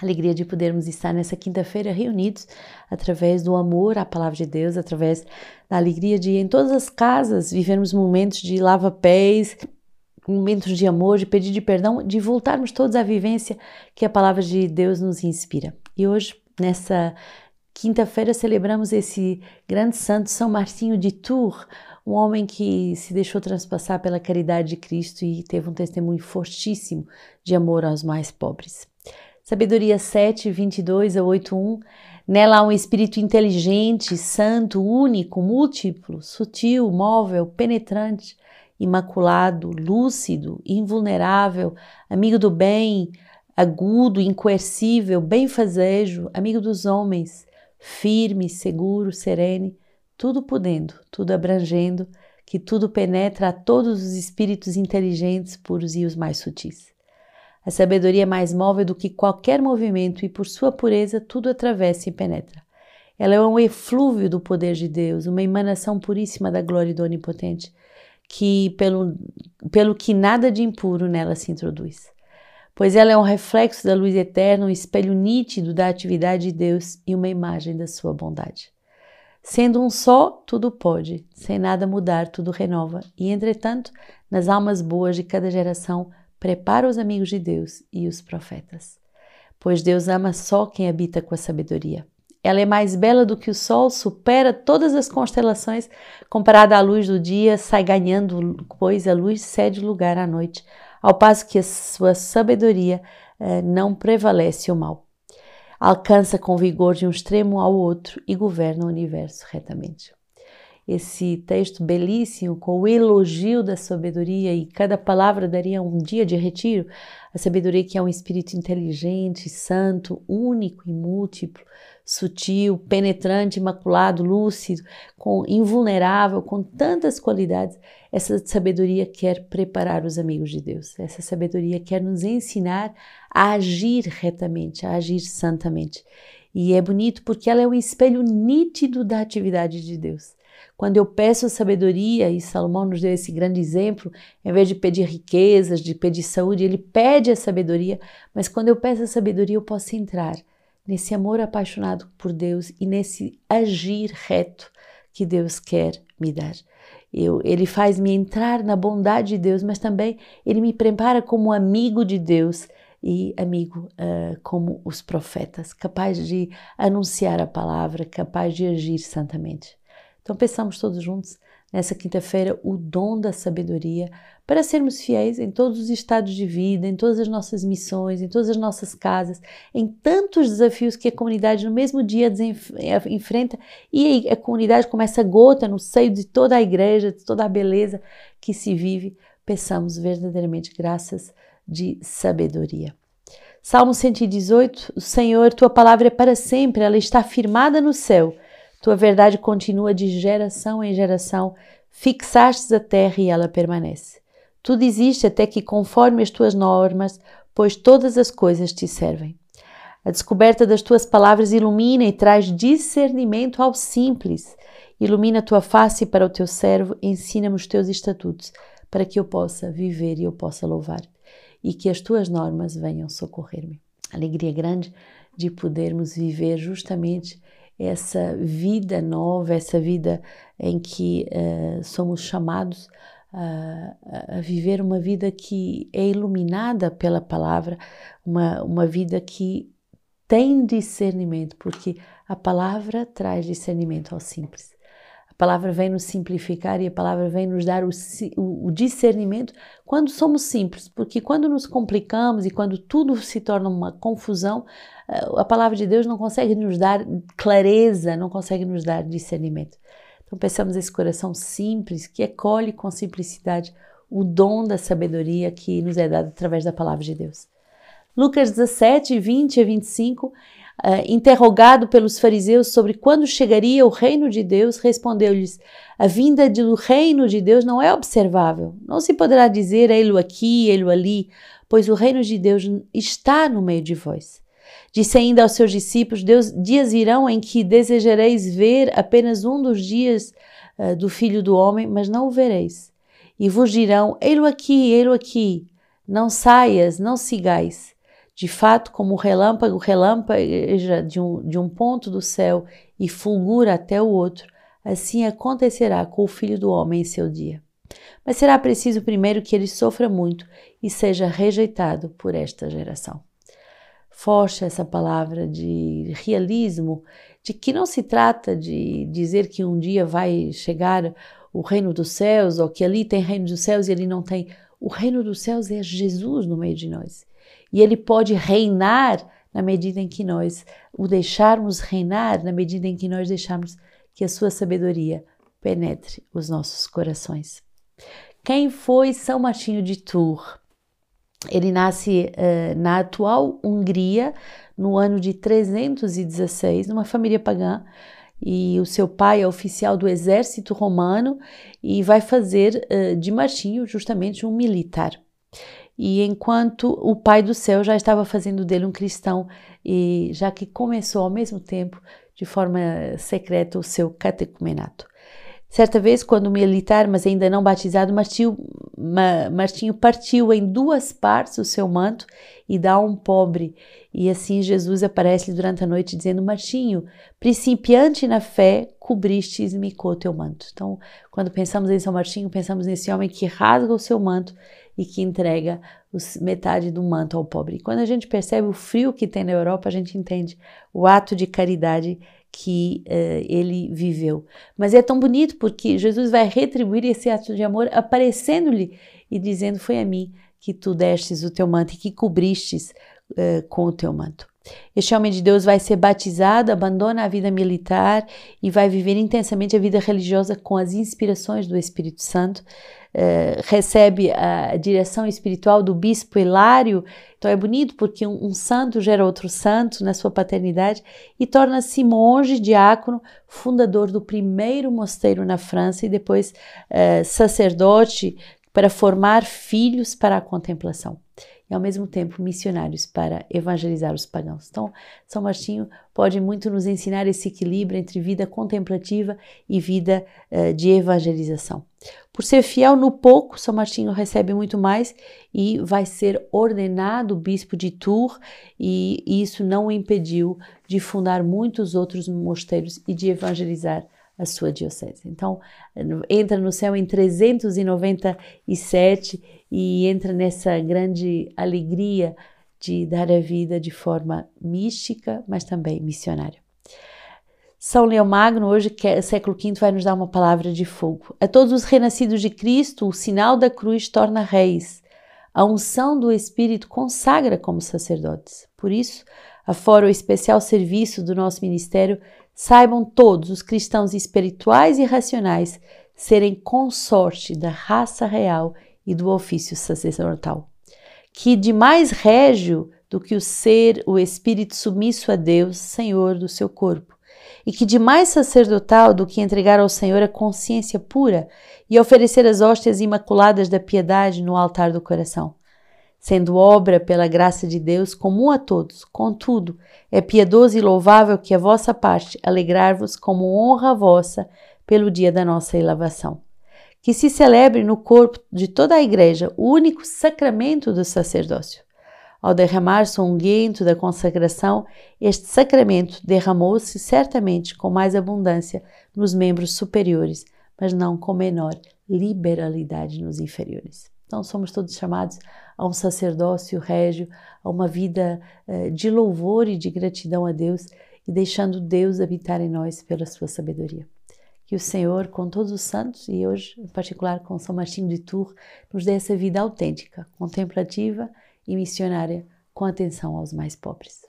alegria de podermos estar nessa quinta-feira reunidos através do amor à palavra de Deus, através da alegria de em todas as casas vivermos momentos de lava-pés, momentos de amor, de pedir de perdão, de voltarmos todos à vivência que a palavra de Deus nos inspira. E hoje, nessa quinta-feira, celebramos esse grande santo São Martinho de Tours, um homem que se deixou transpassar pela caridade de Cristo e teve um testemunho fortíssimo de amor aos mais pobres. Sabedoria 7, 22 a 8, 1. Nela há um espírito inteligente, santo, único, múltiplo, sutil, móvel, penetrante, imaculado, lúcido, invulnerável, amigo do bem, agudo, incoercível, benfazejo, amigo dos homens, firme, seguro, serene, tudo podendo, tudo abrangendo, que tudo penetra a todos os espíritos inteligentes, puros e os mais sutis. A sabedoria é mais móvel do que qualquer movimento e, por sua pureza, tudo atravessa e penetra. Ela é um eflúvio do poder de Deus, uma emanação puríssima da glória do Onipotente, que pelo, pelo que nada de impuro nela se introduz. Pois ela é um reflexo da luz eterna, um espelho nítido da atividade de Deus e uma imagem da sua bondade. Sendo um só, tudo pode, sem nada mudar, tudo renova, e entretanto, nas almas boas de cada geração, prepara os amigos de Deus e os profetas. Pois Deus ama só quem habita com a sabedoria. Ela é mais bela do que o sol, supera todas as constelações, comparada à luz do dia, sai ganhando, pois a luz cede lugar à noite, ao passo que a sua sabedoria eh, não prevalece o mal. Alcança com vigor de um extremo ao outro e governa o universo retamente esse texto belíssimo com o elogio da sabedoria e cada palavra daria um dia de retiro. A sabedoria que é um espírito inteligente, santo, único e múltiplo, sutil, penetrante, imaculado, lúcido, com invulnerável, com tantas qualidades. Essa sabedoria quer preparar os amigos de Deus. Essa sabedoria quer nos ensinar a agir retamente, a agir santamente. E é bonito porque ela é um espelho nítido da atividade de Deus. Quando eu peço sabedoria, e Salomão nos deu esse grande exemplo, em vez de pedir riquezas, de pedir saúde, ele pede a sabedoria, mas quando eu peço a sabedoria, eu posso entrar nesse amor apaixonado por Deus e nesse agir reto que Deus quer me dar. Eu, ele faz-me entrar na bondade de Deus, mas também ele me prepara como amigo de Deus e amigo uh, como os profetas, capaz de anunciar a palavra, capaz de agir santamente. Então, pensamos todos juntos nessa quinta-feira o dom da sabedoria para sermos fiéis em todos os estados de vida, em todas as nossas missões, em todas as nossas casas, em tantos desafios que a comunidade no mesmo dia eh, enfrenta e a comunidade começa gota no seio de toda a igreja, de toda a beleza que se vive. Peçamos verdadeiramente graças de sabedoria. Salmo 118: O Senhor, tua palavra é para sempre, ela está firmada no céu. Tua verdade continua de geração em geração, fixastes a terra e ela permanece. Tudo existe até que conforme as tuas normas, pois todas as coisas te servem. A descoberta das tuas palavras ilumina e traz discernimento ao simples. Ilumina a tua face para o teu servo, ensina-me os teus estatutos, para que eu possa viver e eu possa louvar, e que as tuas normas venham socorrer-me. Alegria grande de podermos viver justamente essa vida nova, essa vida em que uh, somos chamados a viver uma vida que é iluminada pela palavra, uma, uma vida que tem discernimento, porque a palavra traz discernimento ao simples. A palavra vem nos simplificar e a palavra vem nos dar o, o, discernimento quando somos simples, porque quando nos complicamos e quando tudo se torna uma confusão, a palavra de Deus não consegue nos dar clareza, não consegue nos dar discernimento. Então, pensamos esse coração simples que acolhe com simplicidade o dom da sabedoria que nos é dado através da palavra de Deus. Lucas 17, 20 a 25, uh, interrogado pelos fariseus sobre quando chegaria o reino de Deus, respondeu-lhes: A vinda do reino de Deus não é observável. Não se poderá dizer ele aqui, ele ali, pois o reino de Deus está no meio de vós. Disse ainda aos seus discípulos: Deus, dias virão em que desejareis ver apenas um dos dias uh, do Filho do Homem, mas não o vereis. E vos dirão: Ei-lo aqui, ei-lo aqui. Não saias, não sigais. De fato, como o relâmpago relâmpago de um, de um ponto do céu e fulgura até o outro, assim acontecerá com o filho do homem em seu dia. Mas será preciso primeiro que ele sofra muito e seja rejeitado por esta geração. Forte essa palavra de realismo, de que não se trata de dizer que um dia vai chegar o reino dos céus, ou que ali tem reino dos céus e ele não tem. O reino dos céus é Jesus no meio de nós. E ele pode reinar na medida em que nós o deixarmos reinar, na medida em que nós deixarmos que a sua sabedoria penetre os nossos corações. Quem foi São Martinho de Tours? Ele nasce uh, na atual Hungria no ano de 316, numa família pagã, e o seu pai é oficial do exército romano e vai fazer uh, de Martinho justamente um militar. E enquanto o pai do céu já estava fazendo dele um cristão, e já que começou ao mesmo tempo, de forma secreta, o seu catecumenato. Certa vez, quando militar, mas ainda não batizado, Martinho, Martinho partiu em duas partes o seu manto e dá a um pobre. E assim Jesus aparece durante a noite dizendo: Martinho, principiante na fé, cobristes-me com o teu manto. Então, quando pensamos em São Martinho, pensamos nesse homem que rasga o seu manto e que entrega metade do manto ao pobre. E quando a gente percebe o frio que tem na Europa, a gente entende o ato de caridade que uh, ele viveu. Mas é tão bonito porque Jesus vai retribuir esse ato de amor aparecendo-lhe e dizendo: Foi a mim que tu destes o teu manto e que cobristes uh, com o teu manto. Este homem de Deus vai ser batizado, abandona a vida militar e vai viver intensamente a vida religiosa com as inspirações do Espírito Santo. Uh, recebe a direção espiritual do bispo Hilário. Então é bonito porque um, um santo gera outro santo na sua paternidade e torna-se monge, diácono, fundador do primeiro mosteiro na França e depois uh, sacerdote para formar filhos para a contemplação e ao mesmo tempo missionários para evangelizar os pagãos. Então, São Martinho pode muito nos ensinar esse equilíbrio entre vida contemplativa e vida uh, de evangelização. Por ser fiel no pouco, São Martinho recebe muito mais e vai ser ordenado bispo de Tours, e isso não o impediu de fundar muitos outros mosteiros e de evangelizar a sua diocese. Então, entra no céu em 397 e entra nessa grande alegria de dar a vida de forma mística, mas também missionária. São Leão Magno, hoje, é século V, vai nos dar uma palavra de fogo. A todos os renascidos de Cristo, o sinal da cruz torna reis. A unção do Espírito consagra como sacerdotes. Por isso, afora o especial serviço do nosso ministério, saibam todos os cristãos espirituais e racionais serem consorte da raça real e do ofício sacerdotal. Que de mais régio do que o ser o espírito submisso a Deus, Senhor do seu corpo, e que de mais sacerdotal do que entregar ao Senhor a consciência pura e oferecer as hóstias imaculadas da piedade no altar do coração sendo obra pela graça de Deus comum a todos. Contudo, é piedoso e louvável que a vossa parte alegrar-vos como honra vossa pelo dia da nossa elevação. Que se celebre no corpo de toda a Igreja o único sacramento do sacerdócio. Ao derramar-se o unguento da consagração, este sacramento derramou-se certamente com mais abundância nos membros superiores, mas não com menor liberalidade nos inferiores. Então, somos todos chamados a um sacerdócio régio, a uma vida uh, de louvor e de gratidão a Deus e deixando Deus habitar em nós pela sua sabedoria. Que o Senhor, com todos os santos e hoje, em particular com São Martinho de Tours, nos dê essa vida autêntica, contemplativa e missionária com atenção aos mais pobres.